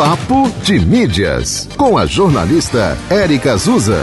Papo de Mídias, com a jornalista Érica Azusa.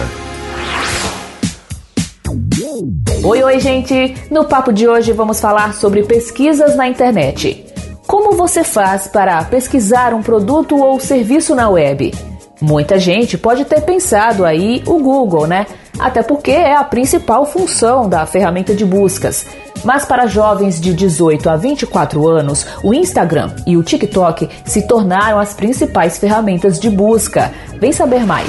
Oi, oi, gente! No papo de hoje vamos falar sobre pesquisas na internet. Como você faz para pesquisar um produto ou serviço na web? Muita gente pode ter pensado aí o Google, né? Até porque é a principal função da ferramenta de buscas. Mas para jovens de 18 a 24 anos, o Instagram e o TikTok se tornaram as principais ferramentas de busca. Vem saber mais.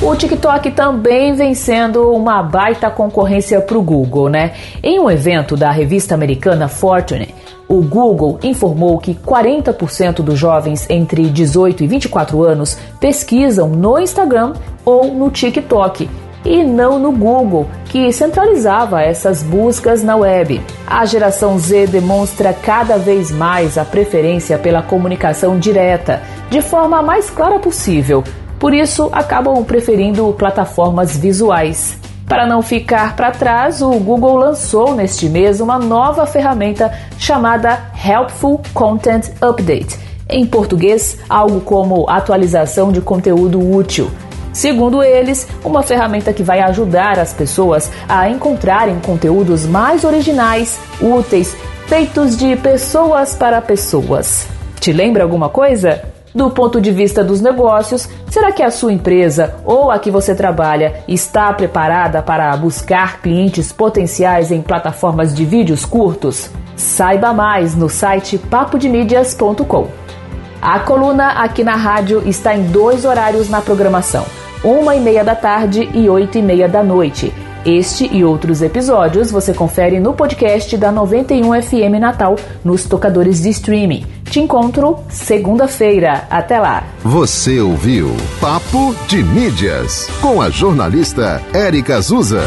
O TikTok também vem sendo uma baita concorrência para o Google, né? Em um evento da revista americana Fortune, o Google informou que 40% dos jovens entre 18 e 24 anos pesquisam no Instagram ou no TikTok e não no Google, que centralizava essas buscas na web. A geração Z demonstra cada vez mais a preferência pela comunicação direta, de forma mais clara possível. Por isso, acabam preferindo plataformas visuais. Para não ficar para trás, o Google lançou neste mês uma nova ferramenta chamada Helpful Content Update. Em português, algo como atualização de conteúdo útil. Segundo eles, uma ferramenta que vai ajudar as pessoas a encontrarem conteúdos mais originais, úteis, feitos de pessoas para pessoas. Te lembra alguma coisa? Do ponto de vista dos negócios, será que a sua empresa ou a que você trabalha está preparada para buscar clientes potenciais em plataformas de vídeos curtos? Saiba mais no site papodemídias.com. A coluna aqui na rádio está em dois horários na programação: uma e meia da tarde e oito e meia da noite. Este e outros episódios você confere no podcast da 91 FM Natal nos tocadores de streaming. Te encontro segunda-feira. Até lá. Você ouviu Papo de Mídias com a jornalista Érica Azusa.